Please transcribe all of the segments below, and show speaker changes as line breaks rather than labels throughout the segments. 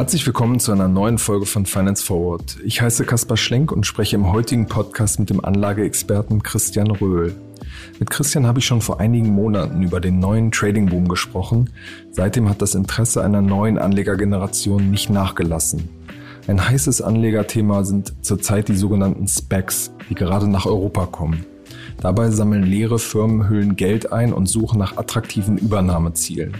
Herzlich willkommen zu einer neuen Folge von Finance Forward. Ich heiße Kaspar Schlenk und spreche im heutigen Podcast mit dem Anlageexperten Christian Röhl. Mit Christian habe ich schon vor einigen Monaten über den neuen Trading Boom gesprochen. Seitdem hat das Interesse einer neuen Anlegergeneration nicht nachgelassen. Ein heißes Anlegerthema sind zurzeit die sogenannten Specs, die gerade nach Europa kommen. Dabei sammeln leere Firmenhüllen Geld ein und suchen nach attraktiven Übernahmezielen.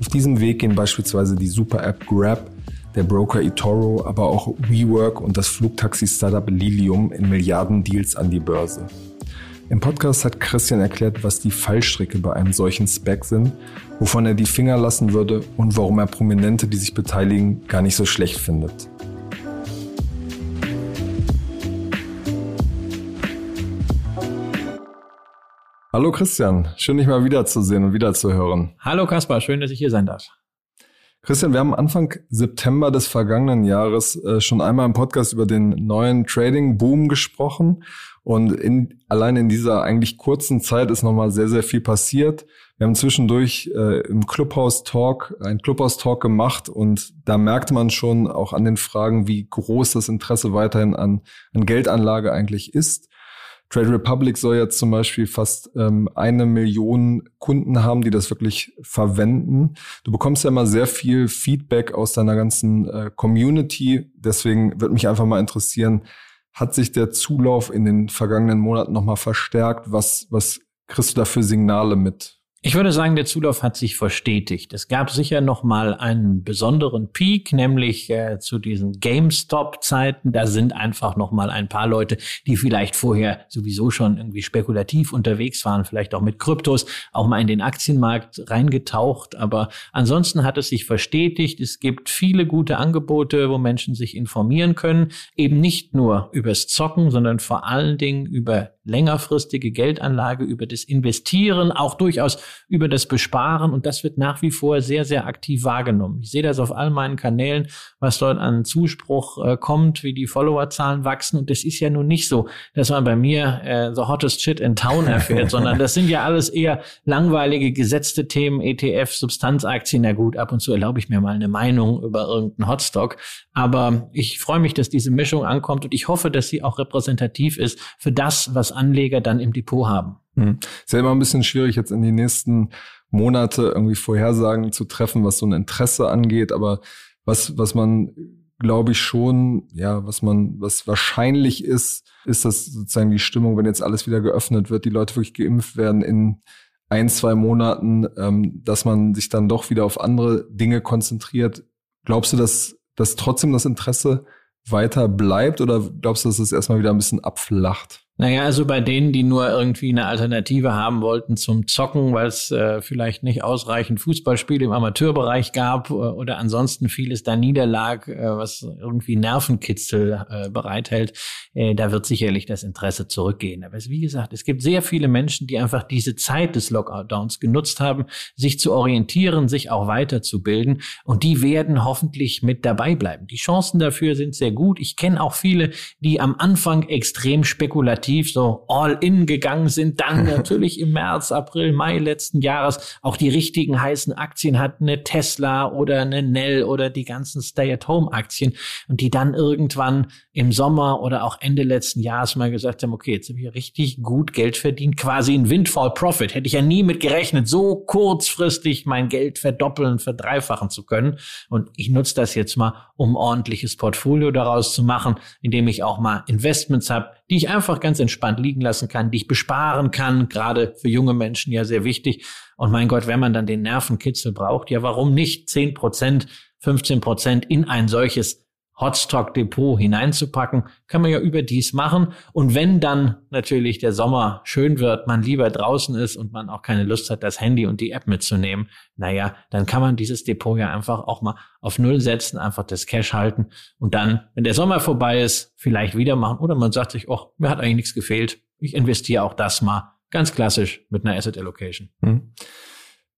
Auf diesem Weg gehen beispielsweise die Super-App Grab der Broker eToro, aber auch WeWork und das Flugtaxi-Startup Lilium in Milliardendeals an die Börse. Im Podcast hat Christian erklärt, was die Fallstricke bei einem solchen Spec sind, wovon er die Finger lassen würde und warum er Prominente, die sich beteiligen, gar nicht so schlecht findet. Hallo Christian, schön dich mal wiederzusehen und wiederzuhören.
Hallo Kaspar, schön, dass ich hier sein darf.
Christian, wir haben Anfang September des vergangenen Jahres äh, schon einmal im Podcast über den neuen Trading-Boom gesprochen. Und in, allein in dieser eigentlich kurzen Zeit ist nochmal sehr, sehr viel passiert. Wir haben zwischendurch äh, im Clubhouse Talk, ein Clubhouse Talk gemacht und da merkte man schon auch an den Fragen, wie groß das Interesse weiterhin an, an Geldanlage eigentlich ist. Trade Republic soll jetzt zum Beispiel fast ähm, eine Million Kunden haben, die das wirklich verwenden. Du bekommst ja immer sehr viel Feedback aus deiner ganzen äh, Community. Deswegen würde mich einfach mal interessieren, hat sich der Zulauf in den vergangenen Monaten nochmal verstärkt? Was, was kriegst du da für Signale mit?
Ich würde sagen, der Zulauf hat sich verstetigt. Es gab sicher noch mal einen besonderen Peak, nämlich äh, zu diesen GameStop-Zeiten. Da sind einfach noch mal ein paar Leute, die vielleicht vorher sowieso schon irgendwie spekulativ unterwegs waren, vielleicht auch mit Kryptos, auch mal in den Aktienmarkt reingetaucht. Aber ansonsten hat es sich verstetigt. Es gibt viele gute Angebote, wo Menschen sich informieren können. Eben nicht nur übers Zocken, sondern vor allen Dingen über längerfristige Geldanlage, über das Investieren, auch durchaus über das Besparen. Und das wird nach wie vor sehr, sehr aktiv wahrgenommen. Ich sehe das auf all meinen Kanälen, was dort an Zuspruch äh, kommt, wie die Followerzahlen wachsen. Und das ist ja nun nicht so, dass man bei mir äh, the hottest shit in town erfährt, sondern das sind ja alles eher langweilige gesetzte Themen, ETF, Substanzaktien. Na gut, ab und zu erlaube ich mir mal eine Meinung über irgendeinen Hotstock. Aber ich freue mich, dass diese Mischung ankommt und ich hoffe, dass sie auch repräsentativ ist für das, was Anleger dann im Depot haben.
Mhm. Ist ja immer ein bisschen schwierig, jetzt in die nächsten Monate irgendwie Vorhersagen zu treffen, was so ein Interesse angeht. Aber was, was man, glaube ich, schon, ja, was man, was wahrscheinlich ist, ist, dass sozusagen die Stimmung, wenn jetzt alles wieder geöffnet wird, die Leute wirklich geimpft werden in ein, zwei Monaten, ähm, dass man sich dann doch wieder auf andere Dinge konzentriert. Glaubst du, dass, dass trotzdem das Interesse weiter bleibt oder glaubst du, dass es erstmal wieder ein bisschen abflacht?
Naja, also bei denen, die nur irgendwie eine Alternative haben wollten zum Zocken, weil es äh, vielleicht nicht ausreichend Fußballspiele im Amateurbereich gab äh, oder ansonsten vieles da niederlag, äh, was irgendwie Nervenkitzel äh, bereithält, äh, da wird sicherlich das Interesse zurückgehen. Aber wie gesagt, es gibt sehr viele Menschen, die einfach diese Zeit des Lockdowns genutzt haben, sich zu orientieren, sich auch weiterzubilden und die werden hoffentlich mit dabei bleiben. Die Chancen dafür sind sehr gut. Ich kenne auch viele, die am Anfang extrem spekulativ spekulativ so all in gegangen sind, dann natürlich im März, April, Mai letzten Jahres auch die richtigen heißen Aktien hatten, eine Tesla oder eine Nell oder die ganzen Stay-at-Home-Aktien und die dann irgendwann im Sommer oder auch Ende letzten Jahres mal gesagt haben, okay, jetzt habe ich richtig gut Geld verdient, quasi ein Windfall Profit. Hätte ich ja nie mit gerechnet, so kurzfristig mein Geld verdoppeln, verdreifachen zu können. Und ich nutze das jetzt mal, um ordentliches Portfolio daraus zu machen, indem ich auch mal Investments habe, die ich einfach ganz entspannt liegen lassen kann, die ich besparen kann, gerade für junge Menschen ja sehr wichtig. Und mein Gott, wenn man dann den Nervenkitzel braucht, ja, warum nicht 10 Prozent, 15 Prozent in ein solches Hotstock Depot hineinzupacken, kann man ja überdies machen. Und wenn dann natürlich der Sommer schön wird, man lieber draußen ist und man auch keine Lust hat, das Handy und die App mitzunehmen, naja, dann kann man dieses Depot ja einfach auch mal auf Null setzen, einfach das Cash halten und dann, wenn der Sommer vorbei ist, vielleicht wieder machen. Oder man sagt sich, oh, mir hat eigentlich nichts gefehlt. Ich investiere auch das mal ganz klassisch mit einer Asset Allocation. Hm.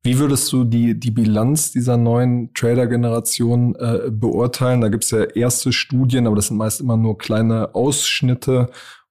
Wie würdest du die, die Bilanz dieser neuen Trader-Generation äh, beurteilen? Da gibt's ja erste Studien, aber das sind meist immer nur kleine Ausschnitte.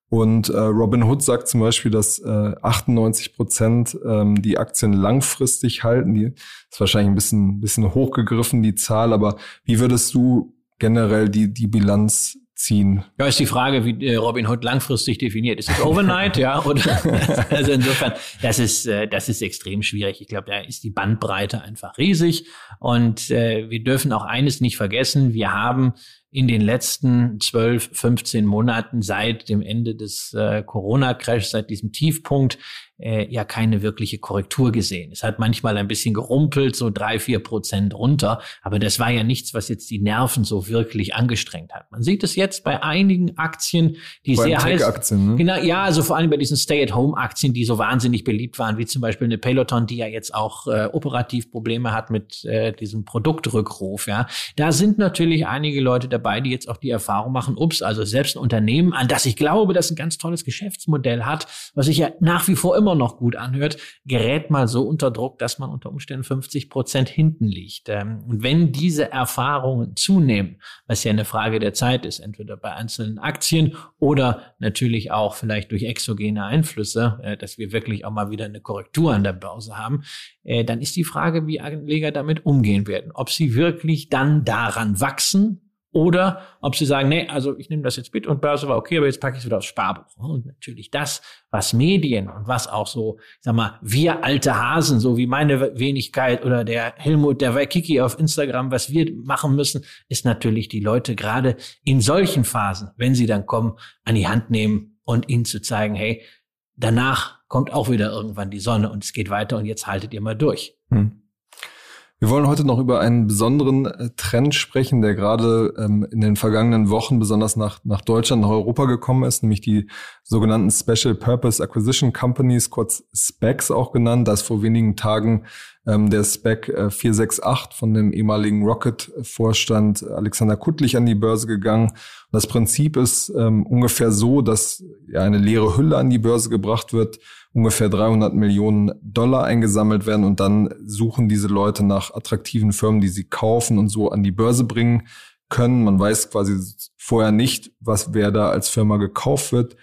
Und äh, Robin Hood sagt zum Beispiel, dass äh, 98 Prozent ähm, die Aktien langfristig halten. Die ist wahrscheinlich ein bisschen, bisschen hochgegriffen, die Zahl, aber wie würdest du generell die, die Bilanz ziehen.
Ja, ist die Frage, wie äh, Robin Hood langfristig definiert. Ist es Overnight, ja? Oder also insofern, das ist äh, das ist extrem schwierig. Ich glaube, da ist die Bandbreite einfach riesig. Und äh, wir dürfen auch eines nicht vergessen: Wir haben in den letzten 12, 15 Monaten seit dem Ende des äh, Corona-Crash, seit diesem Tiefpunkt, äh, ja keine wirkliche Korrektur gesehen. Es hat manchmal ein bisschen gerumpelt, so drei, vier Prozent runter, aber das war ja nichts, was jetzt die Nerven so wirklich angestrengt hat. Man sieht es jetzt bei einigen Aktien, die
bei
sehr heiß,
Aktien, ne?
genau, ja, also vor allem bei diesen Stay-at-Home-Aktien, die so wahnsinnig beliebt waren, wie zum Beispiel eine Peloton, die ja jetzt auch äh, operativ Probleme hat mit äh, diesem Produktrückruf. Ja, da sind natürlich einige Leute dabei, die jetzt auch die Erfahrung machen, ups, also selbst ein Unternehmen, an das ich glaube, das ein ganz tolles Geschäftsmodell hat, was sich ja nach wie vor immer immer noch gut anhört, gerät mal so unter Druck, dass man unter Umständen 50 Prozent hinten liegt. Ähm, und wenn diese Erfahrungen zunehmen, was ja eine Frage der Zeit ist, entweder bei einzelnen Aktien oder natürlich auch vielleicht durch exogene Einflüsse, äh, dass wir wirklich auch mal wieder eine Korrektur an der Börse haben, äh, dann ist die Frage, wie Anleger damit umgehen werden. Ob sie wirklich dann daran wachsen, oder ob sie sagen, nee, also ich nehme das jetzt mit und Börse war okay, aber jetzt packe ich es wieder aufs Sparbuch. Und natürlich das, was Medien und was auch so, ich sag mal, wir alte Hasen, so wie meine Wenigkeit oder der Helmut, der Waikiki auf Instagram, was wir machen müssen, ist natürlich die Leute gerade in solchen Phasen, wenn sie dann kommen, an die Hand nehmen und ihnen zu zeigen, hey, danach kommt auch wieder irgendwann die Sonne und es geht weiter und jetzt haltet ihr mal durch. Hm.
Wir wollen heute noch über einen besonderen äh, Trend sprechen, der gerade ähm, in den vergangenen Wochen besonders nach, nach Deutschland, nach Europa gekommen ist, nämlich die sogenannten Special Purpose Acquisition Companies, kurz SPACs auch genannt. Da ist vor wenigen Tagen ähm, der SPAC äh, 468 von dem ehemaligen Rocket-Vorstand Alexander Kuttlich an die Börse gegangen. Das Prinzip ist ähm, ungefähr so, dass ja eine leere Hülle an die Börse gebracht wird ungefähr 300 Millionen Dollar eingesammelt werden und dann suchen diese Leute nach attraktiven Firmen, die sie kaufen und so an die Börse bringen können. Man weiß quasi vorher nicht, was wer da als Firma gekauft wird.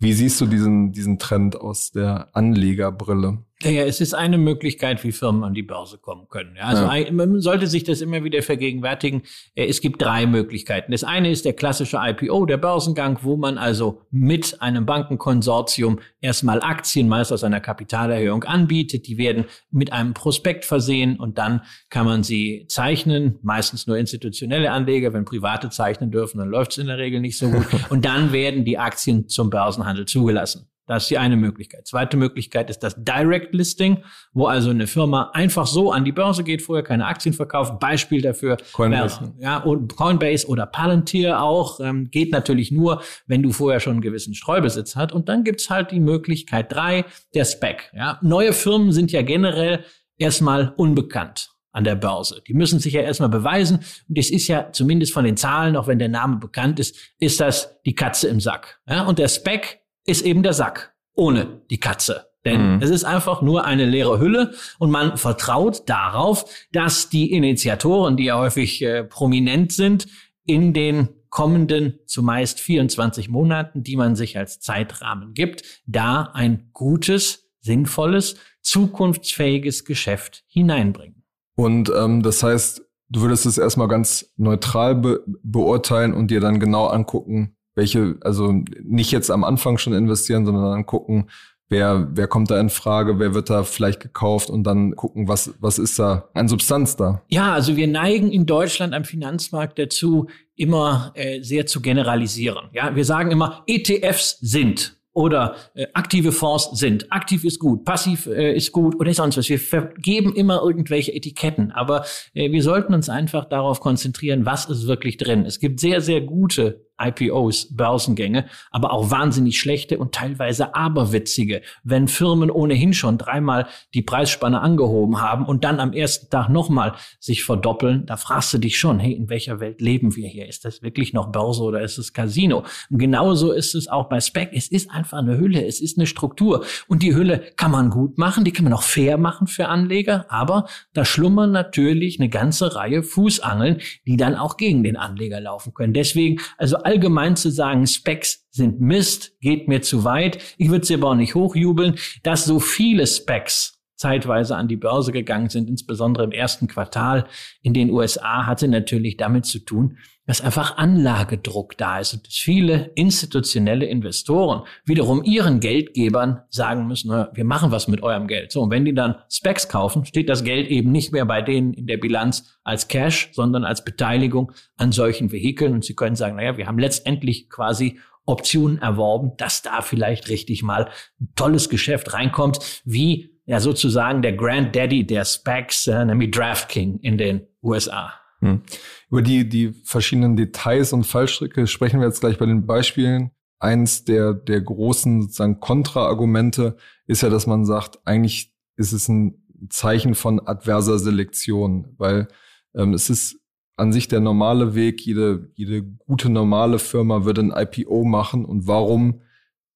Wie siehst du diesen, diesen Trend aus der Anlegerbrille?
Ja, es ist eine Möglichkeit, wie Firmen an die Börse kommen können. Ja, also ja. man sollte sich das immer wieder vergegenwärtigen. Äh, es gibt drei Möglichkeiten. Das eine ist der klassische IPO, der Börsengang, wo man also mit einem Bankenkonsortium erstmal Aktien, meist aus einer Kapitalerhöhung, anbietet. Die werden mit einem Prospekt versehen und dann kann man sie zeichnen. Meistens nur institutionelle Anleger. Wenn Private zeichnen dürfen, dann läuft es in der Regel nicht so gut. Und dann werden die Aktien zum Börsenhandel zugelassen. Das ist die eine Möglichkeit. Zweite Möglichkeit ist das Direct Listing, wo also eine Firma einfach so an die Börse geht, vorher keine Aktien verkauft. Beispiel dafür Coinbase, ja, und Coinbase oder Palantir auch ähm, geht natürlich nur, wenn du vorher schon einen gewissen Streubesitz hast. Und dann gibt's halt die Möglichkeit drei, der Spec. Ja, neue Firmen sind ja generell erstmal unbekannt an der Börse. Die müssen sich ja erstmal beweisen. Und es ist ja zumindest von den Zahlen, auch wenn der Name bekannt ist, ist das die Katze im Sack. Ja, und der Spec ist eben der Sack ohne die Katze. Denn mhm. es ist einfach nur eine leere Hülle und man vertraut darauf, dass die Initiatoren, die ja häufig äh, prominent sind, in den kommenden zumeist 24 Monaten, die man sich als Zeitrahmen gibt, da ein gutes, sinnvolles, zukunftsfähiges Geschäft hineinbringen.
Und ähm, das heißt, du würdest es erstmal ganz neutral be beurteilen und dir dann genau angucken, welche, also nicht jetzt am Anfang schon investieren, sondern dann gucken, wer, wer kommt da in Frage, wer wird da vielleicht gekauft und dann gucken, was, was ist da an Substanz da.
Ja, also wir neigen in Deutschland am Finanzmarkt dazu, immer äh, sehr zu generalisieren. Ja, wir sagen immer, ETFs sind oder äh, aktive Fonds sind. Aktiv ist gut, passiv äh, ist gut oder sonst was. Wir vergeben immer irgendwelche Etiketten, aber äh, wir sollten uns einfach darauf konzentrieren, was ist wirklich drin. Es gibt sehr, sehr gute IPOs, Börsengänge, aber auch wahnsinnig schlechte und teilweise aberwitzige. Wenn Firmen ohnehin schon dreimal die Preisspanne angehoben haben und dann am ersten Tag nochmal sich verdoppeln, da fragst du dich schon, hey, in welcher Welt leben wir hier? Ist das wirklich noch Börse oder ist es Casino? Und genauso ist es auch bei Spec. Es ist einfach eine Hülle, es ist eine Struktur. Und die Hülle kann man gut machen, die kann man auch fair machen für Anleger, aber da schlummern natürlich eine ganze Reihe Fußangeln, die dann auch gegen den Anleger laufen können. Deswegen, also allgemein zu sagen, Specs sind Mist, geht mir zu weit. Ich würde sie aber auch nicht hochjubeln, dass so viele Specs zeitweise an die Börse gegangen sind, insbesondere im ersten Quartal in den USA, hatte natürlich damit zu tun, dass einfach Anlagedruck da ist und dass viele institutionelle Investoren wiederum ihren Geldgebern sagen müssen, na, wir machen was mit eurem Geld. So, und wenn die dann Specs kaufen, steht das Geld eben nicht mehr bei denen in der Bilanz als Cash, sondern als Beteiligung an solchen Vehikeln. Und sie können sagen, naja, wir haben letztendlich quasi Optionen erworben, dass da vielleicht richtig mal ein tolles Geschäft reinkommt, wie ja sozusagen der Granddaddy der Specs, äh, nämlich DraftKing in den USA. Hm.
Über die, die verschiedenen Details und Fallstricke sprechen wir jetzt gleich bei den Beispielen. Eins der, der großen sozusagen Kontraargumente ist ja, dass man sagt, eigentlich ist es ein Zeichen von adverser Selektion, weil ähm, es ist an sich der normale Weg. Jede, jede gute normale Firma würde ein IPO machen. Und warum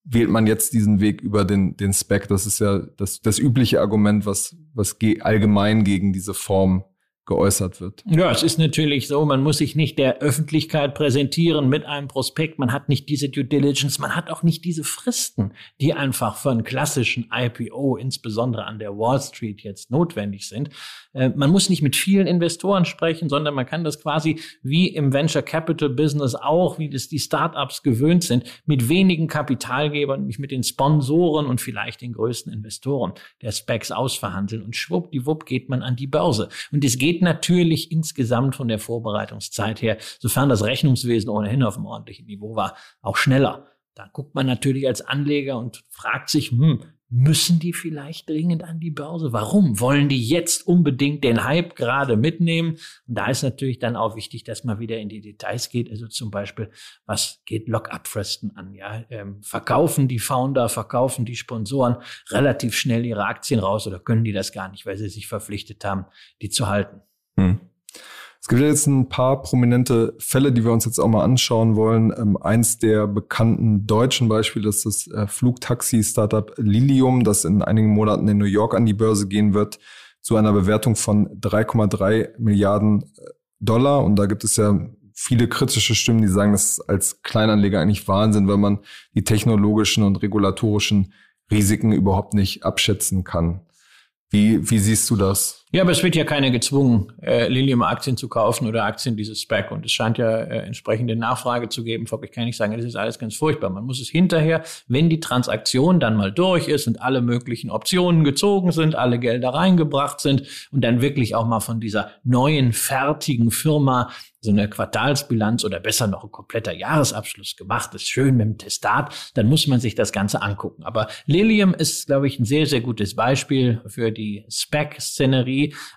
wählt man jetzt diesen Weg über den, den Spec. Das ist ja das, das übliche Argument, was, was allgemein gegen diese Form geäußert wird.
Ja, es ist natürlich so, man muss sich nicht der Öffentlichkeit präsentieren mit einem Prospekt, man hat nicht diese Due Diligence, man hat auch nicht diese Fristen, die einfach für einen klassischen IPO, insbesondere an der Wall Street jetzt notwendig sind. Äh, man muss nicht mit vielen Investoren sprechen, sondern man kann das quasi wie im Venture Capital Business auch, wie das die Startups gewöhnt sind, mit wenigen Kapitalgebern, nämlich mit den Sponsoren und vielleicht den größten Investoren der Specs ausverhandeln und schwuppdiwupp geht man an die Börse. Und es geht geht natürlich insgesamt von der Vorbereitungszeit her, sofern das Rechnungswesen ohnehin auf einem ordentlichen Niveau war, auch schneller. Da guckt man natürlich als Anleger und fragt sich, hm, Müssen die vielleicht dringend an die Börse? Warum? Wollen die jetzt unbedingt den Hype gerade mitnehmen? Und da ist natürlich dann auch wichtig, dass man wieder in die Details geht. Also zum Beispiel, was geht Lock-up-Fristen an? Ja, ähm, verkaufen die Founder, verkaufen die Sponsoren relativ schnell ihre Aktien raus oder können die das gar nicht, weil sie sich verpflichtet haben, die zu halten? Hm.
Es gibt jetzt ein paar prominente Fälle, die wir uns jetzt auch mal anschauen wollen. Ähm, eins der bekannten deutschen Beispiele ist das äh, Flugtaxi-Startup Lilium, das in einigen Monaten in New York an die Börse gehen wird, zu einer Bewertung von 3,3 Milliarden äh, Dollar. Und da gibt es ja viele kritische Stimmen, die sagen, das ist als Kleinanleger eigentlich Wahnsinn, weil man die technologischen und regulatorischen Risiken überhaupt nicht abschätzen kann. Wie, wie siehst du das?
Ja, aber es wird ja keiner gezwungen, äh, Lilium-Aktien zu kaufen oder Aktien dieses Spec. Und es scheint ja äh, entsprechende Nachfrage zu geben. Ich kann nicht sagen, das ist alles ganz furchtbar. Man muss es hinterher, wenn die Transaktion dann mal durch ist und alle möglichen Optionen gezogen sind, alle Gelder reingebracht sind und dann wirklich auch mal von dieser neuen, fertigen Firma so eine Quartalsbilanz oder besser noch ein kompletter Jahresabschluss gemacht ist, schön mit dem Testat, dann muss man sich das Ganze angucken. Aber Lilium ist, glaube ich, ein sehr, sehr gutes Beispiel für die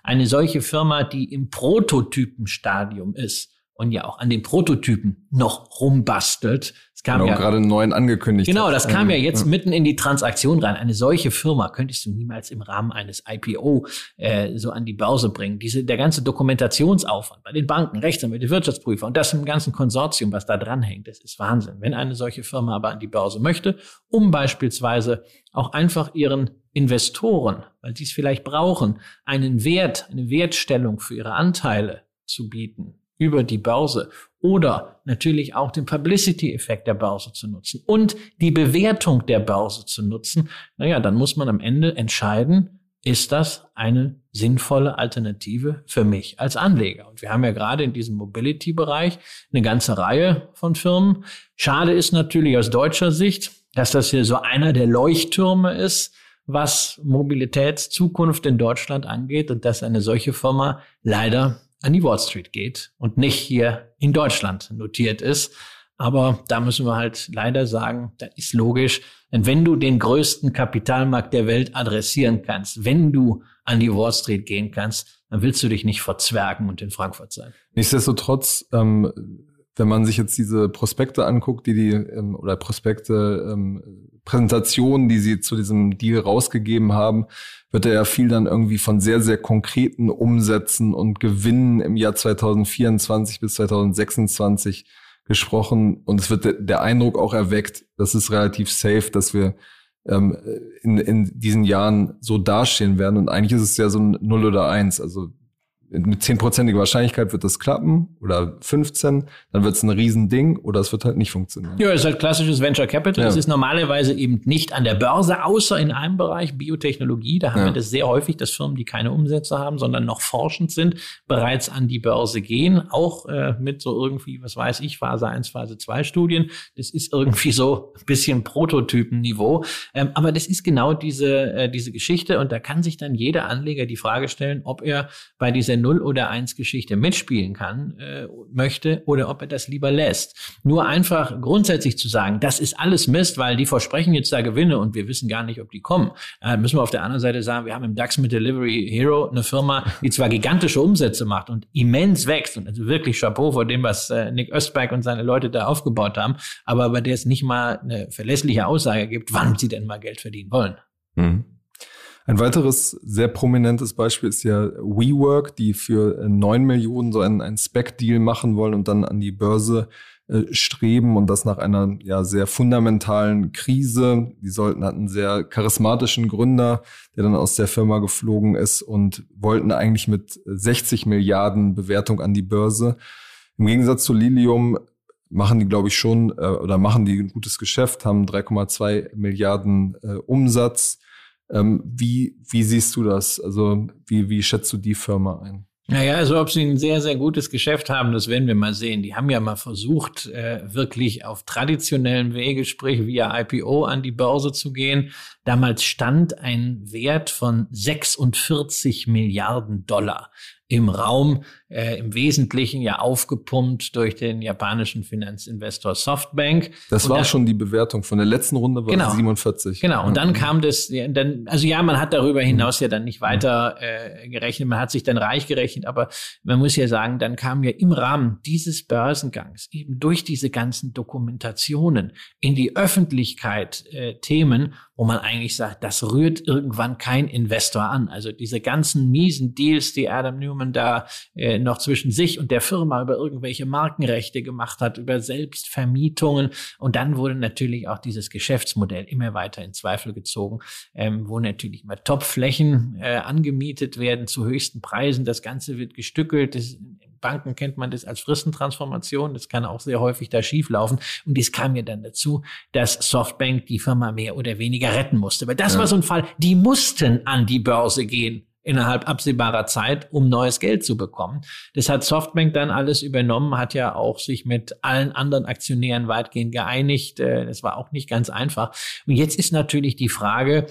Eine solche Firma, die im Prototypenstadium ist und ja auch an den Prototypen noch rumbastelt.
Es kam genau, ja gerade einen neuen angekündigt.
Genau, das kam ja jetzt ja. mitten in die Transaktion rein. Eine solche Firma könntest du niemals im Rahmen eines IPO äh, so an die Börse bringen. Diese der ganze Dokumentationsaufwand bei den Banken, Rechtsanwälte, Wirtschaftsprüfer und das im ganzen Konsortium, was da dranhängt, das ist Wahnsinn. Wenn eine solche Firma aber an die Börse möchte, um beispielsweise auch einfach ihren Investoren, weil sie es vielleicht brauchen, einen Wert, eine Wertstellung für ihre Anteile zu bieten, über die Börse oder natürlich auch den Publicity-Effekt der Börse zu nutzen und die Bewertung der Börse zu nutzen, naja, dann muss man am Ende entscheiden, ist das eine sinnvolle Alternative für mich als Anleger? Und wir haben ja gerade in diesem Mobility-Bereich eine ganze Reihe von Firmen. Schade ist natürlich aus deutscher Sicht, dass das hier so einer der Leuchttürme ist, was Mobilitätszukunft in Deutschland angeht und dass eine solche Firma leider an die Wall Street geht und nicht hier in Deutschland notiert ist. Aber da müssen wir halt leider sagen, das ist logisch. Denn wenn du den größten Kapitalmarkt der Welt adressieren kannst, wenn du an die Wall Street gehen kannst, dann willst du dich nicht verzwergen und in Frankfurt sein.
Nichtsdestotrotz, ähm, wenn man sich jetzt diese Prospekte anguckt, die die ähm, oder Prospekte ähm, Präsentationen, die sie zu diesem Deal rausgegeben haben, wird er ja viel dann irgendwie von sehr, sehr konkreten Umsätzen und Gewinnen im Jahr 2024 bis 2026 gesprochen. Und es wird der Eindruck auch erweckt, das ist relativ safe, dass wir ähm, in, in diesen Jahren so dastehen werden. Und eigentlich ist es ja so ein Null oder Eins. Also mit zehnprozentiger Wahrscheinlichkeit wird das klappen oder 15%, dann wird es ein Riesending oder es wird halt nicht funktionieren.
Ja, es ist halt klassisches Venture Capital. Es ist normalerweise eben nicht an der Börse, außer in einem Bereich, Biotechnologie. Da haben ja. wir das sehr häufig, dass Firmen, die keine Umsätze haben, sondern noch forschend sind, bereits an die Börse gehen. Auch äh, mit so irgendwie, was weiß ich, Phase 1, Phase 2 Studien. Das ist irgendwie so ein bisschen Prototypenniveau. Ähm, aber das ist genau diese, äh, diese Geschichte. Und da kann sich dann jeder Anleger die Frage stellen, ob er bei dieser Null- oder Eins-Geschichte mitspielen kann, äh, möchte oder ob er das lieber lässt. Nur einfach grundsätzlich zu sagen, das ist alles Mist, weil die versprechen jetzt da Gewinne und wir wissen gar nicht, ob die kommen. Äh, müssen wir auf der anderen Seite sagen, wir haben im DAX mit Delivery Hero eine Firma, die zwar gigantische Umsätze macht und immens wächst und also wirklich Chapeau vor dem, was äh, Nick Östberg und seine Leute da aufgebaut haben, aber bei der es nicht mal eine verlässliche Aussage gibt, wann sie denn mal Geld verdienen wollen. Mhm.
Ein weiteres sehr prominentes Beispiel ist ja WeWork, die für neun Millionen so einen, einen Spec-Deal machen wollen und dann an die Börse äh, streben und das nach einer ja sehr fundamentalen Krise. Die sollten hatten sehr charismatischen Gründer, der dann aus der Firma geflogen ist und wollten eigentlich mit 60 Milliarden Bewertung an die Börse. Im Gegensatz zu Lilium machen die, glaube ich, schon äh, oder machen die ein gutes Geschäft, haben 3,2 Milliarden äh, Umsatz ähm, wie, wie siehst du das? Also wie, wie schätzt du die Firma ein?
Naja, also ob sie ein sehr, sehr gutes Geschäft haben, das werden wir mal sehen. Die haben ja mal versucht, äh, wirklich auf traditionellen Wege, sprich via IPO an die Börse zu gehen. Damals stand ein Wert von 46 Milliarden Dollar im Raum, äh, im Wesentlichen ja aufgepumpt durch den japanischen Finanzinvestor Softbank.
Das war da, schon die Bewertung von der letzten Runde, war
genau,
47.
Genau, und dann mhm. kam das, dann, also ja, man hat darüber hinaus ja dann nicht weiter äh, gerechnet, man hat sich dann reich gerechnet, aber man muss ja sagen, dann kam ja im Rahmen dieses Börsengangs eben durch diese ganzen Dokumentationen in die Öffentlichkeit äh, Themen, wo man eigentlich sagt, das rührt irgendwann kein Investor an. Also diese ganzen miesen Deals, die Adam Newman da äh, noch zwischen sich und der Firma über irgendwelche Markenrechte gemacht hat, über Selbstvermietungen. Und dann wurde natürlich auch dieses Geschäftsmodell immer weiter in Zweifel gezogen, ähm, wo natürlich mal Topflächen äh, angemietet werden zu höchsten Preisen. Das Ganze wird gestückelt. Das, Banken kennt man das als Fristentransformation. Das kann auch sehr häufig da schieflaufen. Und dies kam ja dann dazu, dass Softbank die Firma mehr oder weniger retten musste. Weil das ja. war so ein Fall, die mussten an die Börse gehen innerhalb absehbarer Zeit, um neues Geld zu bekommen. Das hat Softbank dann alles übernommen, hat ja auch sich mit allen anderen Aktionären weitgehend geeinigt. Äh, das war auch nicht ganz einfach. Und jetzt ist natürlich die Frage,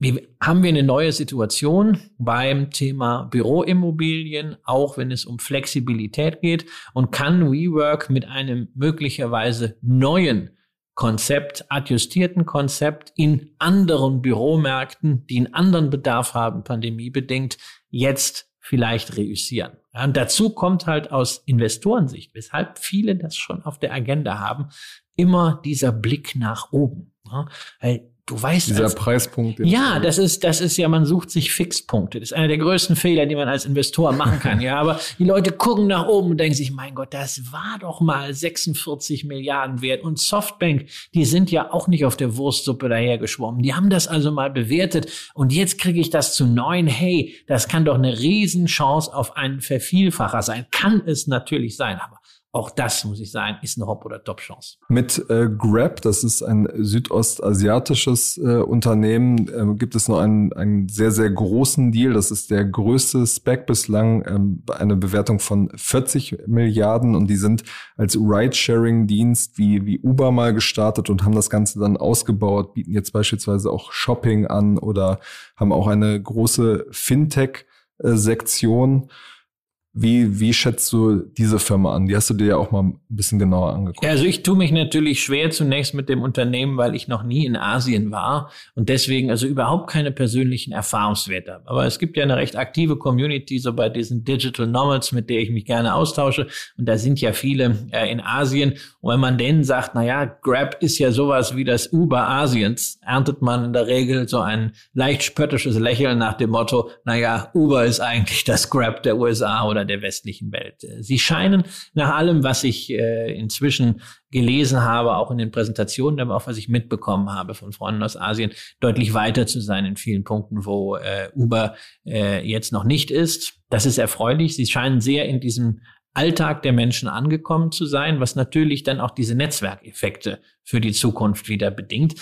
wie, haben wir eine neue Situation beim Thema Büroimmobilien, auch wenn es um Flexibilität geht? Und kann WeWork mit einem möglicherweise neuen Konzept, adjustierten Konzept in anderen Büromärkten, die einen anderen Bedarf haben, pandemiebedingt, jetzt vielleicht reüssieren. und dazu kommt halt aus Investorensicht, weshalb viele das schon auf der Agenda haben, immer dieser Blick nach oben. weil Du weißt
Dieser als, Preispunkt.
Ja, das ist, das ist ja, man sucht sich Fixpunkte. Das ist einer der größten Fehler, die man als Investor machen kann. ja, aber die Leute gucken nach oben und denken sich, mein Gott, das war doch mal 46 Milliarden wert. Und Softbank, die sind ja auch nicht auf der Wurstsuppe dahergeschwommen. Die haben das also mal bewertet. Und jetzt kriege ich das zu neun. Hey, das kann doch eine Riesenchance auf einen Vervielfacher sein. Kann es natürlich sein. Aber auch das, muss ich sagen, ist eine Hop- oder Top-Chance.
Mit äh, Grab, das ist ein südostasiatisches äh, Unternehmen, äh, gibt es noch einen, einen sehr, sehr großen Deal. Das ist der größte Spec bislang, ähm, eine Bewertung von 40 Milliarden und die sind als Ride-Sharing-Dienst wie, wie Uber mal gestartet und haben das Ganze dann ausgebaut, bieten jetzt beispielsweise auch Shopping an oder haben auch eine große Fintech-Sektion. Wie, wie schätzt du diese Firma an? Die hast du dir ja auch mal ein bisschen genauer angeguckt.
Also ich tue mich natürlich schwer zunächst mit dem Unternehmen, weil ich noch nie in Asien war und deswegen also überhaupt keine persönlichen Erfahrungswerte habe. Aber es gibt ja eine recht aktive Community so bei diesen Digital Nomads, mit der ich mich gerne austausche. Und da sind ja viele äh, in Asien. Und wenn man denen sagt, na ja, Grab ist ja sowas wie das Uber Asiens, erntet man in der Regel so ein leicht spöttisches Lächeln nach dem Motto, na ja, Uber ist eigentlich das Grab der USA oder Steuerzahler der westlichen Welt. Sie scheinen nach allem, was ich äh, inzwischen gelesen habe, auch in den Präsentationen, aber auch was ich mitbekommen habe von Freunden aus Asien, deutlich weiter zu sein in vielen Punkten, wo äh, Uber äh, jetzt noch nicht ist. Das ist erfreulich. Sie scheinen sehr in diesem Alltag der Menschen angekommen zu sein, was natürlich dann auch diese Netzwerkeffekte für die Zukunft wieder bedingt.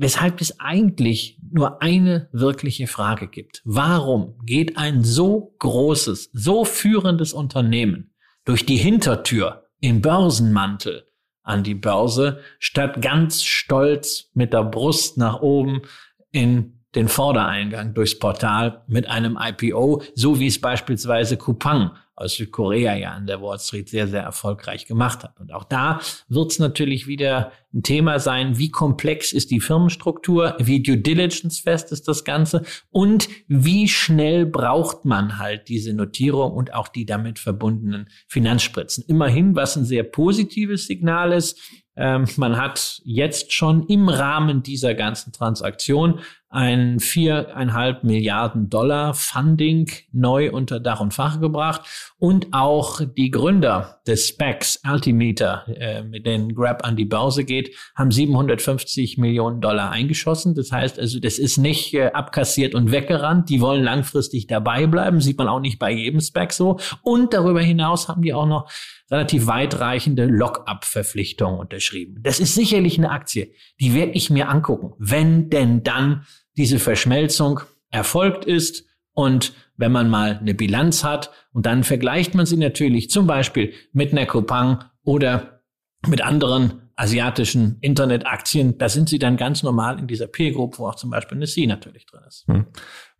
Weshalb es eigentlich nur eine wirkliche Frage gibt. Warum geht ein so großes, so führendes Unternehmen durch die Hintertür im Börsenmantel an die Börse, statt ganz stolz mit der Brust nach oben in den Vordereingang durchs Portal mit einem IPO, so wie es beispielsweise Kupang aus Südkorea ja an der Wall Street sehr, sehr erfolgreich gemacht hat. Und auch da wird es natürlich wieder ein Thema sein, wie komplex ist die Firmenstruktur, wie due diligence fest ist das Ganze und wie schnell braucht man halt diese Notierung und auch die damit verbundenen Finanzspritzen. Immerhin, was ein sehr positives Signal ist, ähm, man hat jetzt schon im Rahmen dieser ganzen Transaktion ein viereinhalb Milliarden Dollar Funding neu unter Dach und Fach gebracht und auch die Gründer des Specs Altimeter, äh, mit denen Grab an die Börse geht, haben 750 Millionen Dollar eingeschossen. Das heißt also, das ist nicht äh, abkassiert und weggerannt. Die wollen langfristig dabei bleiben. Sieht man auch nicht bei jedem Spec so. Und darüber hinaus haben die auch noch relativ weitreichende Lock-up-Verpflichtungen unterschrieben. Das ist sicherlich eine Aktie, die werde ich mir angucken, wenn denn dann diese Verschmelzung erfolgt ist und wenn man mal eine Bilanz hat und dann vergleicht man sie natürlich zum Beispiel mit einer Coupang oder mit anderen asiatischen Internetaktien, da sind sie dann ganz normal in dieser Peer Group, wo auch zum Beispiel eine C natürlich drin ist. Hm.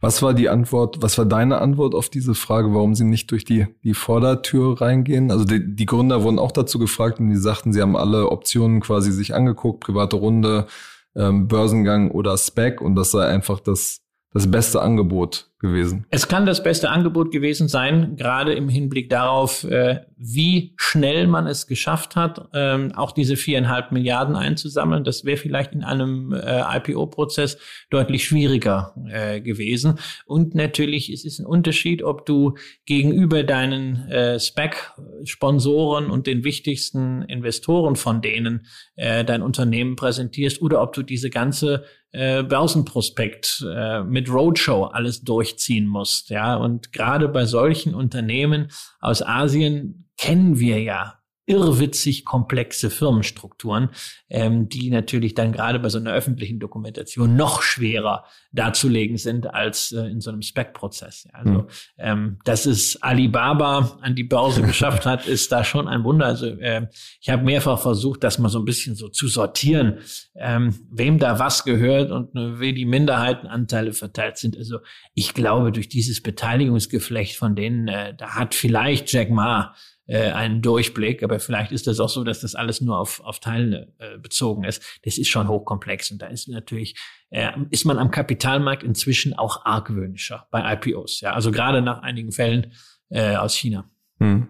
Was war die Antwort, was war deine Antwort auf diese Frage, warum sie nicht durch die, die Vordertür reingehen? Also die, die Gründer wurden auch dazu gefragt und die sagten, sie haben alle Optionen quasi sich angeguckt, private Runde, ähm, Börsengang oder Spec und das sei einfach das das beste Angebot gewesen?
Es kann das beste Angebot gewesen sein, gerade im Hinblick darauf, äh, wie schnell man es geschafft hat, ähm, auch diese viereinhalb Milliarden einzusammeln. Das wäre vielleicht in einem äh, IPO-Prozess deutlich schwieriger äh, gewesen. Und natürlich ist es ein Unterschied, ob du gegenüber deinen Spec-Sponsoren und den wichtigsten Investoren von denen dein Unternehmen präsentierst oder ob du diese ganze äh, Börsenprospekt äh, mit Roadshow alles durchziehen musst. Ja, und gerade bei solchen Unternehmen aus Asien kennen wir ja irrwitzig komplexe Firmenstrukturen, ähm, die natürlich dann gerade bei so einer öffentlichen Dokumentation noch schwerer darzulegen sind als äh, in so einem Spec-Prozess. Also, mhm. ähm, dass es Alibaba an die Börse geschafft hat, ist da schon ein Wunder. Also äh, ich habe mehrfach versucht, das mal so ein bisschen so zu sortieren, ähm, wem da was gehört und äh, wie die Minderheitenanteile verteilt sind. Also ich glaube, durch dieses Beteiligungsgeflecht von denen, äh, da hat vielleicht Jack Ma äh, einen Durchblick, aber vielleicht ist das auch so, dass das alles nur auf, auf Teile äh, bezogen ist. Das ist schon hochkomplex und da ist natürlich, äh, ist man am Kapitalmarkt inzwischen auch argwöhnischer bei IPOs. Ja, also gerade nach einigen Fällen äh, aus China. Hm.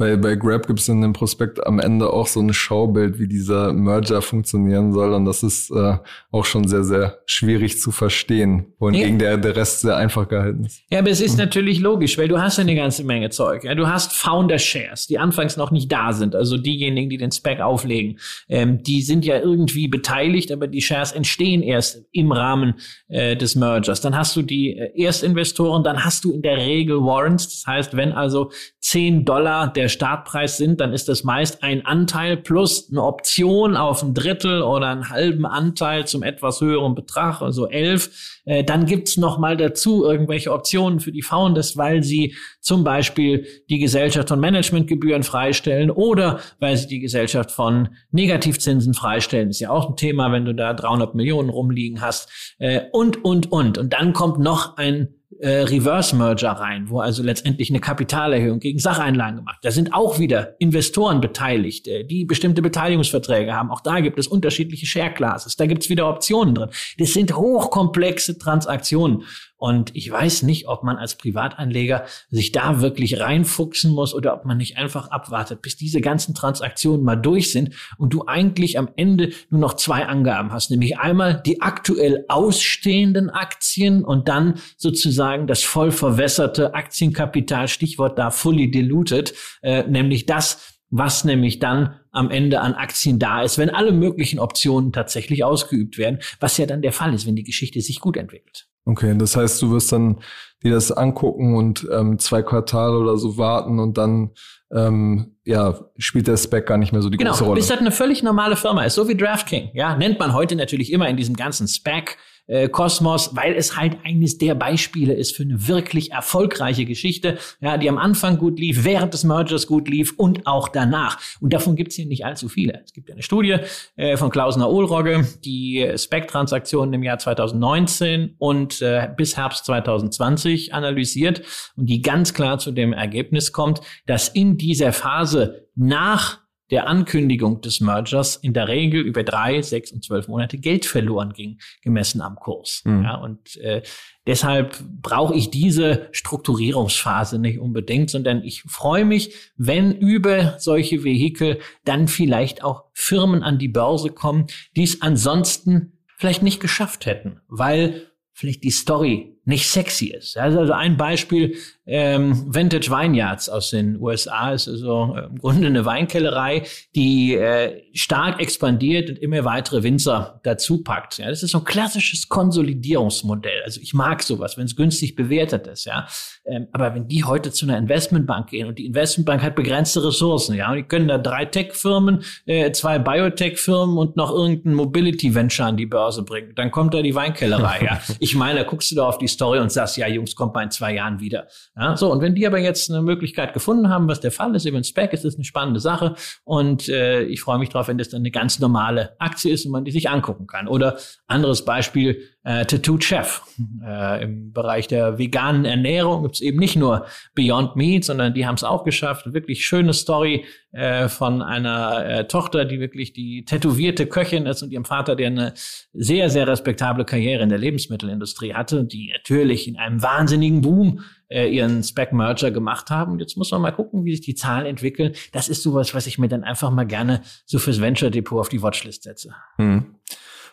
Bei, bei Grab gibt es in dem Prospekt am Ende auch so ein Schaubild, wie dieser Merger funktionieren soll. Und das ist äh, auch schon sehr, sehr schwierig zu verstehen, wohingegen ja. der, der Rest sehr einfach gehalten ist.
Ja, aber es ist mhm. natürlich logisch, weil du hast eine ganze Menge Zeug. Ja? Du hast Founder Shares, die anfangs noch nicht da sind. Also diejenigen, die den Spec auflegen, ähm, die sind ja irgendwie beteiligt, aber die Shares entstehen erst im Rahmen äh, des Mergers. Dann hast du die äh, Erstinvestoren, dann hast du in der Regel Warrants. Das heißt, wenn also 10 Dollar der Startpreis sind, dann ist das meist ein Anteil plus eine Option auf ein Drittel oder einen halben Anteil zum etwas höheren Betrag, also elf. Äh, dann gibt's noch mal dazu irgendwelche Optionen für die Founders, weil sie zum Beispiel die Gesellschaft von Managementgebühren freistellen oder weil sie die Gesellschaft von Negativzinsen freistellen. Ist ja auch ein Thema, wenn du da 300 Millionen rumliegen hast. Äh, und, und, und. Und dann kommt noch ein äh, Reverse Merger rein, wo also letztendlich eine Kapitalerhöhung gegen Sacheinlagen gemacht. Da sind auch wieder Investoren beteiligt, äh, die bestimmte Beteiligungsverträge haben. Auch da gibt es unterschiedliche Share Classes. Da gibt es wieder Optionen drin. Das sind hochkomplexe Transaktionen. Und ich weiß nicht, ob man als Privatanleger sich da wirklich reinfuchsen muss oder ob man nicht einfach abwartet, bis diese ganzen Transaktionen mal durch sind und du eigentlich am Ende nur noch zwei Angaben hast, nämlich einmal die aktuell ausstehenden Aktien und dann sozusagen das voll verwässerte Aktienkapital, Stichwort da fully diluted, äh, nämlich das, was nämlich dann am Ende an Aktien da ist, wenn alle möglichen Optionen tatsächlich ausgeübt werden, was ja dann der Fall ist, wenn die Geschichte sich gut entwickelt.
Okay, das heißt, du wirst dann dir das angucken und ähm, zwei Quartale oder so warten und dann ähm, ja, spielt der Spec gar nicht mehr so die
genau,
große Rolle.
Genau, bis das eine völlig normale Firma ist, so wie DraftKing. Ja, nennt man heute natürlich immer in diesem ganzen Spec äh, Kosmos, weil es halt eines der Beispiele ist für eine wirklich erfolgreiche Geschichte, ja, die am Anfang gut lief, während des Mergers gut lief und auch danach. Und davon gibt es hier nicht allzu viele. Es gibt eine Studie äh, von Klausner Ohlrogge, die Spec-Transaktionen im Jahr 2019 und äh, bis Herbst 2020 analysiert und die ganz klar zu dem Ergebnis kommt, dass in dieser Phase nach der Ankündigung des Mergers in der Regel über drei, sechs und zwölf Monate Geld verloren ging, gemessen am Kurs. Mhm. Ja, und äh, deshalb brauche ich diese Strukturierungsphase nicht unbedingt, sondern ich freue mich, wenn über solche Vehikel dann vielleicht auch Firmen an die Börse kommen, die es ansonsten vielleicht nicht geschafft hätten, weil vielleicht die Story nicht sexy ist. Also ein Beispiel, ähm, Vintage Vineyards aus den USA ist also äh, im Grunde eine Weinkellerei, die äh, stark expandiert und immer weitere Winzer dazu packt. Ja, das ist so ein klassisches Konsolidierungsmodell. Also ich mag sowas, wenn es günstig bewertet ist. Ja, ähm, aber wenn die heute zu einer Investmentbank gehen und die Investmentbank hat begrenzte Ressourcen, ja, und die können da drei Tech-Firmen, äh, zwei Biotech-Firmen und noch irgendein Mobility-Venture an die Börse bringen, dann kommt da die Weinkellerei. ja, ich meine, da guckst du da auf die Story und sagst, ja, Jungs, kommt mal in zwei Jahren wieder. Ja, so, und wenn die aber jetzt eine Möglichkeit gefunden haben, was der Fall ist, eben Spec, ist das eine spannende Sache. Und äh, ich freue mich drauf, wenn das dann eine ganz normale Aktie ist und man die sich angucken kann. Oder anderes Beispiel, äh, Tattoo Chef. Äh, Im Bereich der veganen Ernährung gibt's eben nicht nur Beyond Meat, sondern die haben es auch geschafft. Wirklich schöne Story äh, von einer äh, Tochter, die wirklich die tätowierte Köchin ist und ihrem Vater, der eine sehr, sehr respektable Karriere in der Lebensmittelindustrie hatte, die natürlich in einem wahnsinnigen Boom äh, ihren Spec-Merger gemacht haben. Jetzt muss man mal gucken, wie sich die Zahlen entwickeln. Das ist sowas, was ich mir dann einfach mal gerne so fürs Venture-Depot auf die Watchlist setze. Hm.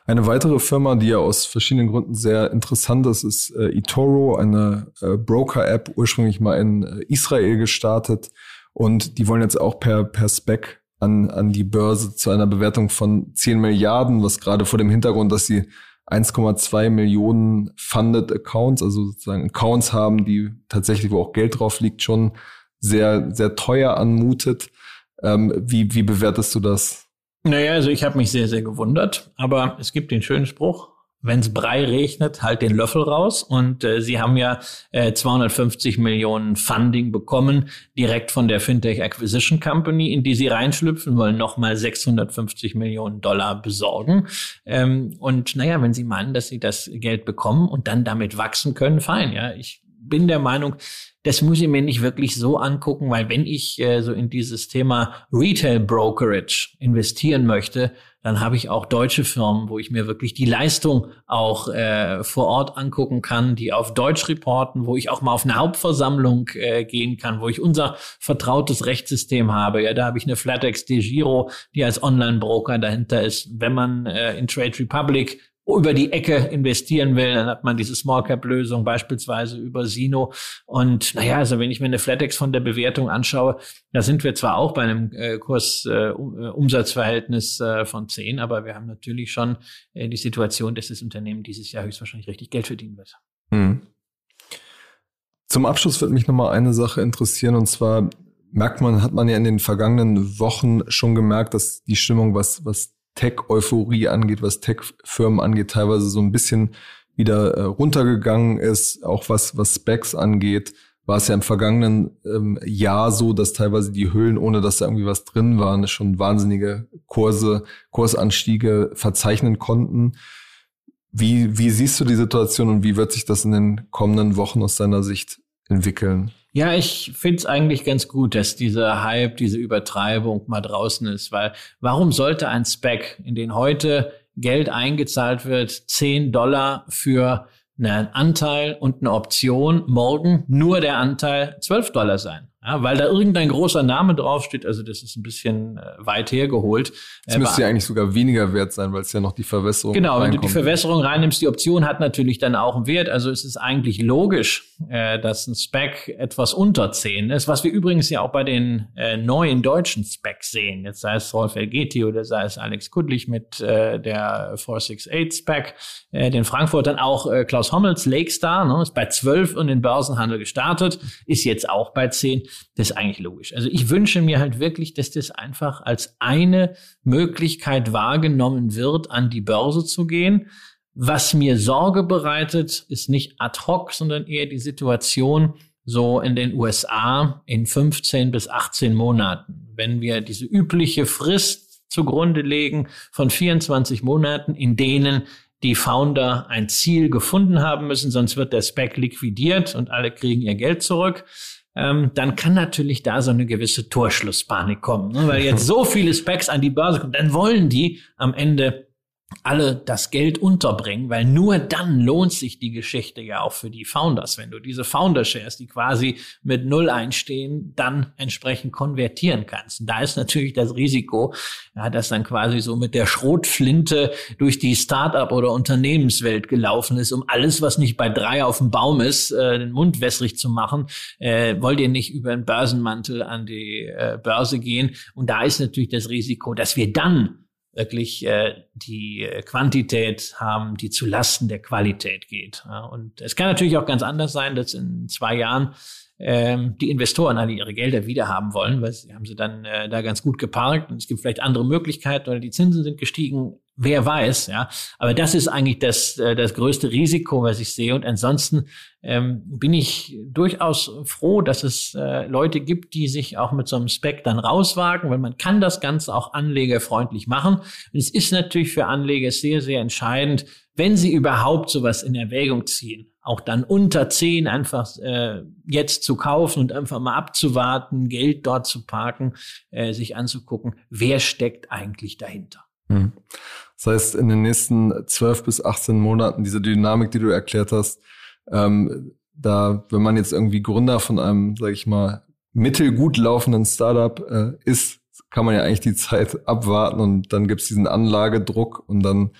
Eine weitere Firma, die ja aus verschiedenen Gründen sehr interessant ist, ist äh, eToro, eine äh, Broker-App, ursprünglich mal in äh, Israel gestartet. Und die wollen jetzt auch per, per Spec an, an die Börse zu einer Bewertung von 10 Milliarden, was gerade vor dem Hintergrund, dass sie 1,2 Millionen Funded Accounts, also sozusagen Accounts haben, die tatsächlich, wo auch Geld drauf liegt, schon sehr, sehr teuer anmutet. Ähm, wie, wie bewertest du das?
Naja, also ich habe mich sehr, sehr gewundert, aber es gibt den schönen Spruch, wenn es Brei regnet, halt den Löffel raus. Und äh, sie haben ja äh, 250 Millionen Funding bekommen, direkt von der Fintech Acquisition Company, in die sie reinschlüpfen wollen, nochmal 650 Millionen Dollar besorgen. Ähm, und naja, wenn sie meinen, dass sie das Geld bekommen und dann damit wachsen können, fein. Ja, ich bin der Meinung, das muss ich mir nicht wirklich so angucken, weil wenn ich äh, so in dieses Thema Retail Brokerage investieren möchte, dann habe ich auch deutsche Firmen, wo ich mir wirklich die Leistung auch äh, vor Ort angucken kann, die auf Deutsch reporten, wo ich auch mal auf eine Hauptversammlung äh, gehen kann, wo ich unser vertrautes Rechtssystem habe. Ja, da habe ich eine Flatex de Giro, die als Online-Broker dahinter ist. Wenn man äh, in Trade Republic über die Ecke investieren will, dann hat man diese Small Cap Lösung beispielsweise über Sino. Und naja, also wenn ich mir eine Flatex von der Bewertung anschaue, da sind wir zwar auch bei einem äh, Kurs-Umsatzverhältnis äh, äh, von 10, aber wir haben natürlich schon äh, die Situation, dass das Unternehmen dieses Jahr höchstwahrscheinlich richtig Geld verdienen wird. Hm.
Zum Abschluss wird mich nochmal eine Sache interessieren und zwar merkt man, hat man ja in den vergangenen Wochen schon gemerkt, dass die Stimmung, was, was Tech-Euphorie angeht, was Tech-Firmen angeht, teilweise so ein bisschen wieder äh, runtergegangen ist, auch was, was Specs angeht, war es ja im vergangenen ähm, Jahr so, dass teilweise die Höhlen, ohne dass da irgendwie was drin war, schon wahnsinnige Kurse, Kursanstiege verzeichnen konnten. Wie, wie siehst du die Situation und wie wird sich das in den kommenden Wochen aus deiner Sicht entwickeln?
Ja, ich find's eigentlich ganz gut, dass dieser Hype, diese Übertreibung mal draußen ist, weil warum sollte ein Spec, in den heute Geld eingezahlt wird, 10 Dollar für ein Anteil und eine Option morgen nur der Anteil 12 Dollar sein. Ja, weil da irgendein großer Name draufsteht, also das ist ein bisschen äh, weit hergeholt.
Es äh, müsste ja eigentlich sogar weniger wert sein, weil es ja noch die Verwässerung
Genau, wenn du die Verwässerung reinnimmst, die Option hat natürlich dann auch einen Wert. Also es ist eigentlich logisch, äh, dass ein Spec etwas unter 10 ist, was wir übrigens ja auch bei den äh, neuen deutschen Specs sehen. Jetzt sei es Rolf Elgeti oder sei es Alex Kudlich mit äh, der 468 Spec, äh, den Frankfurtern auch äh, Klaus Hommels, Lakestar, ne, ist bei 12 und den Börsenhandel gestartet, ist jetzt auch bei 10. Das ist eigentlich logisch. Also ich wünsche mir halt wirklich, dass das einfach als eine Möglichkeit wahrgenommen wird, an die Börse zu gehen. Was mir Sorge bereitet, ist nicht ad hoc, sondern eher die Situation so in den USA in 15 bis 18 Monaten. Wenn wir diese übliche Frist zugrunde legen von 24 Monaten, in denen die Founder ein Ziel gefunden haben müssen, sonst wird der Spec liquidiert und alle kriegen ihr Geld zurück ähm, dann kann natürlich da so eine gewisse Torschlusspanik kommen. Ne? Weil jetzt so viele Specs an die Börse kommen, dann wollen die am Ende alle das Geld unterbringen, weil nur dann lohnt sich die Geschichte ja auch für die Founders. Wenn du diese Founder-Shares, die quasi mit Null einstehen, dann entsprechend konvertieren kannst. Und da ist natürlich das Risiko, ja, dass dann quasi so mit der Schrotflinte durch die Startup- oder Unternehmenswelt gelaufen ist, um alles, was nicht bei drei auf dem Baum ist, äh, den Mund wässrig zu machen. Äh, wollt ihr nicht über einen Börsenmantel an die äh, Börse gehen? Und da ist natürlich das Risiko, dass wir dann wirklich äh, die äh, Quantität haben, die zu Lasten der Qualität geht. Ja, und es kann natürlich auch ganz anders sein, dass in zwei Jahren ähm, die Investoren alle ihre Gelder wieder haben wollen, weil sie haben sie dann äh, da ganz gut geparkt und es gibt vielleicht andere Möglichkeiten oder die Zinsen sind gestiegen. Wer weiß, ja. Aber das ist eigentlich das, äh, das größte Risiko, was ich sehe. Und ansonsten ähm, bin ich durchaus froh, dass es äh, Leute gibt, die sich auch mit so einem Spec dann rauswagen, weil man kann das Ganze auch anlegerfreundlich machen. Und es ist natürlich für Anleger sehr, sehr entscheidend, wenn sie überhaupt sowas in Erwägung ziehen, auch dann unter zehn einfach äh, jetzt zu kaufen und einfach mal abzuwarten, Geld dort zu parken, äh, sich anzugucken, wer steckt eigentlich dahinter. Hm.
Das heißt, in den nächsten zwölf bis 18 Monaten, diese Dynamik, die du erklärt hast, ähm, da, wenn man jetzt irgendwie Gründer von einem, sag ich mal, mittelgut laufenden Startup äh, ist, kann man ja eigentlich die Zeit abwarten und dann gibt's diesen Anlagedruck und dann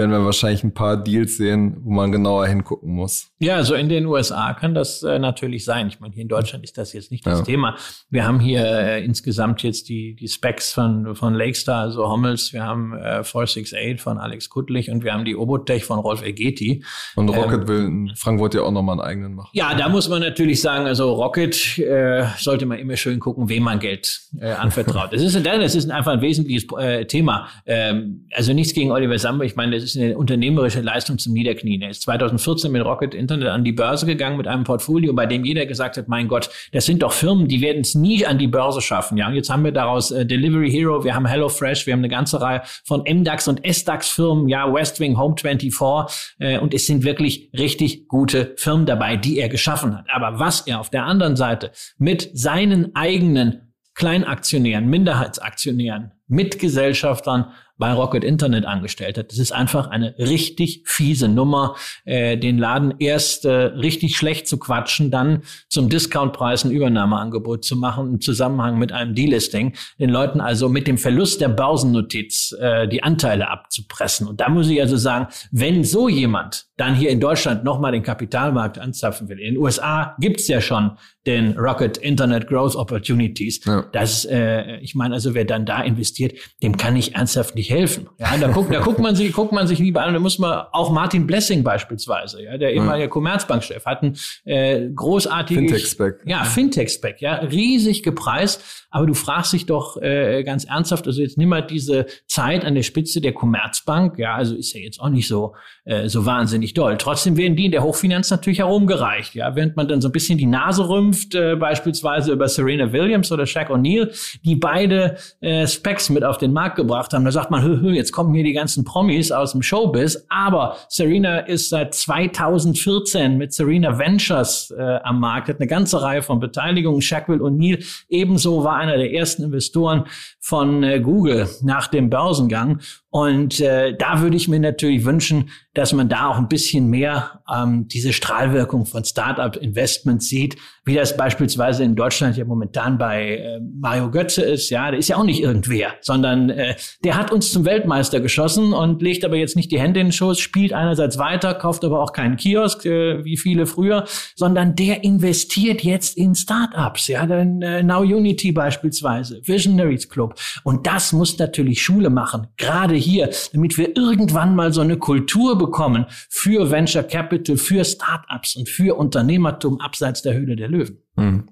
werden wir wahrscheinlich ein paar Deals sehen, wo man genauer hingucken muss.
Ja, also in den USA kann das äh, natürlich sein. Ich meine, hier in Deutschland ist das jetzt nicht das ja. Thema. Wir haben hier äh, insgesamt jetzt die, die Specs von, von Lakestar, also Hommels, wir haben äh, 468 von Alex Kuttlich und wir haben die Obotech von Rolf Egeti.
Und Rocket ähm, will in Frankfurt ja auch nochmal einen eigenen machen.
Ja, da muss man natürlich sagen, also Rocket äh, sollte man immer schön gucken, wem man Geld äh, anvertraut. das, ist, das ist einfach ein wesentliches äh, Thema. Ähm, also nichts gegen Oliver Sambo. Ich meine, das ist eine unternehmerische Leistung zum Niederknien. Er ist 2014 mit Rocket Internet an die Börse gegangen mit einem Portfolio, bei dem jeder gesagt hat, mein Gott, das sind doch Firmen, die werden es nie an die Börse schaffen. Ja, und jetzt haben wir daraus äh, Delivery Hero, wir haben HelloFresh, wir haben eine ganze Reihe von MDAX und SDAX Firmen, ja, Westwing, Home24 äh, und es sind wirklich richtig gute Firmen dabei, die er geschaffen hat. Aber was er auf der anderen Seite mit seinen eigenen Kleinaktionären, Minderheitsaktionären, Mitgesellschaftern bei Rocket Internet angestellt hat. Das ist einfach eine richtig fiese Nummer, äh, den Laden erst äh, richtig schlecht zu quatschen, dann zum Discountpreis ein Übernahmeangebot zu machen im Zusammenhang mit einem Delisting, den Leuten also mit dem Verlust der Börsennotiz äh, die Anteile abzupressen. Und da muss ich also sagen, wenn so jemand dann hier in Deutschland nochmal den Kapitalmarkt anzapfen will, in den USA gibt's ja schon den Rocket Internet Growth Opportunities. Ja. Das, äh, ich meine, also wer dann da investiert, dem kann ich ernsthaft nicht helfen. Ja, da guckt, da guckt man sich, guckt man sich lieber an. Da muss man auch Martin Blessing beispielsweise, ja, der ehemalige ja. Commerzbankchef, hat einen äh, großartigen
Fintech-Spec.
Ja, Fintech-Spec, ja, riesig gepreist. Aber du fragst dich doch äh, ganz ernsthaft, also jetzt nimm mal diese Zeit an der Spitze der Commerzbank, ja, also ist ja jetzt auch nicht so äh, so wahnsinnig doll. Trotzdem werden die in der Hochfinanz natürlich herumgereicht, ja, während man dann so ein bisschen die Nase rümpft, äh, beispielsweise über Serena Williams oder Shaq O'Neal, die beide äh, Specs mit auf den Markt gebracht haben. Da sagt man, hö, jetzt kommen hier die ganzen Promis aus dem Showbiz, aber Serena ist seit 2014 mit Serena Ventures äh, am Markt, hat eine ganze Reihe von Beteiligungen. Shaq O'Neal ebenso war einer der ersten Investoren von äh, Google nach dem Börsengang. Und äh, da würde ich mir natürlich wünschen, dass man da auch ein bisschen mehr ähm, diese Strahlwirkung von Startup-Investments sieht, wie das beispielsweise in Deutschland ja momentan bei äh, Mario Götze ist. Ja, der ist ja auch nicht irgendwer, sondern äh, der hat uns zum Weltmeister geschossen und legt aber jetzt nicht die Hände in den Schoß, spielt einerseits weiter, kauft aber auch keinen Kiosk äh, wie viele früher, sondern der investiert jetzt in Startups. Ja, dann äh, Now Unity beispielsweise, Visionaries Club. Und das muss natürlich Schule machen, gerade hier, damit wir irgendwann mal so eine Kultur bekommen für Venture Capital, für Startups und für Unternehmertum abseits der Höhle der Löwen. Mhm.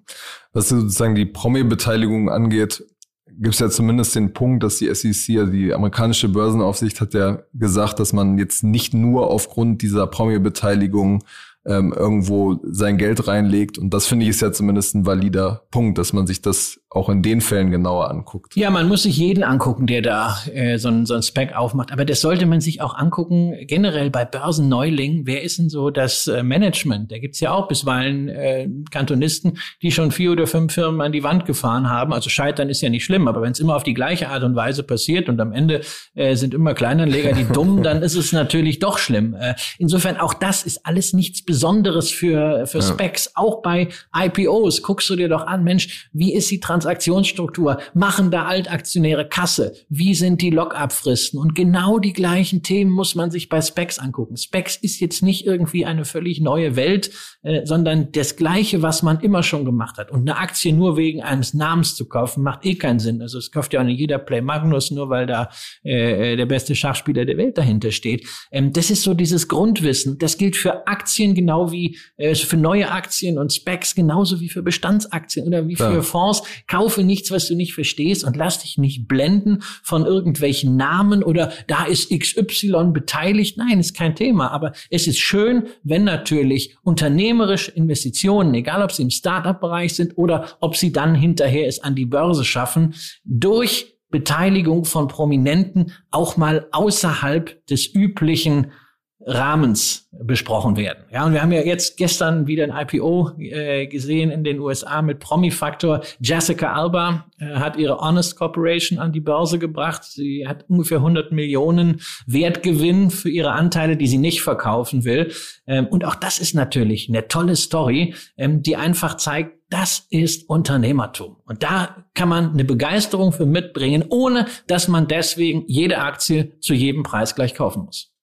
Was sozusagen die Promi-Beteiligung angeht, gibt es ja zumindest den Punkt, dass die SEC, also die amerikanische Börsenaufsicht, hat ja gesagt, dass man jetzt nicht nur aufgrund dieser Promi-Beteiligung ähm, irgendwo sein Geld reinlegt. Und das finde ich ist ja zumindest ein valider Punkt, dass man sich das auch in den Fällen genauer anguckt.
Ja, man muss sich jeden angucken, der da äh, so, ein, so ein Spec aufmacht. Aber das sollte man sich auch angucken, generell bei Börsenneulingen. Wer ist denn so das äh, Management? Da gibt's ja auch bisweilen äh, Kantonisten, die schon vier oder fünf Firmen an die Wand gefahren haben. Also scheitern ist ja nicht schlimm, aber wenn es immer auf die gleiche Art und Weise passiert und am Ende äh, sind immer Kleinanleger die dumm, dann ist es natürlich doch schlimm. Äh, insofern auch das ist alles nichts Besonderes für, für Specs. Ja. Auch bei IPOs guckst du dir doch an, Mensch, wie ist die Transaktion? Transaktionsstruktur, machen da Altaktionäre Kasse, wie sind die Lock-up-Fristen und genau die gleichen Themen muss man sich bei Specs angucken. Specs ist jetzt nicht irgendwie eine völlig neue Welt, äh, sondern das Gleiche, was man immer schon gemacht hat. Und eine Aktie nur wegen eines Namens zu kaufen, macht eh keinen Sinn. Also es kauft ja auch nicht jeder Play Magnus, nur weil da äh, der beste Schachspieler der Welt dahinter steht. Ähm, das ist so dieses Grundwissen. Das gilt für Aktien genau wie äh, für neue Aktien und Specs genauso wie für Bestandsaktien oder wie für ja. Fonds. Kaufe nichts, was du nicht verstehst und lass dich nicht blenden von irgendwelchen Namen oder da ist XY beteiligt. Nein, ist kein Thema. Aber es ist schön, wenn natürlich unternehmerisch Investitionen, egal ob sie im Startup-Bereich sind oder ob sie dann hinterher es an die Börse schaffen, durch Beteiligung von Prominenten auch mal außerhalb des üblichen Rahmens besprochen werden. Ja, und wir haben ja jetzt gestern wieder ein IPO äh, gesehen in den USA mit Promi-Faktor. Jessica Alba äh, hat ihre Honest Corporation an die Börse gebracht. Sie hat ungefähr 100 Millionen Wertgewinn für ihre Anteile, die sie nicht verkaufen will. Ähm, und auch das ist natürlich eine tolle Story, ähm, die einfach zeigt, das ist Unternehmertum. Und da kann man eine Begeisterung für mitbringen, ohne dass man deswegen jede Aktie zu jedem Preis gleich kaufen muss.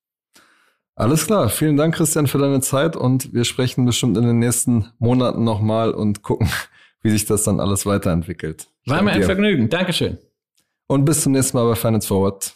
Alles klar. Vielen Dank, Christian, für deine Zeit und wir sprechen bestimmt in den nächsten Monaten nochmal und gucken, wie sich das dann alles weiterentwickelt.
War mir ein Vergnügen. Dankeschön.
Und bis zum nächsten Mal bei Finance Forward.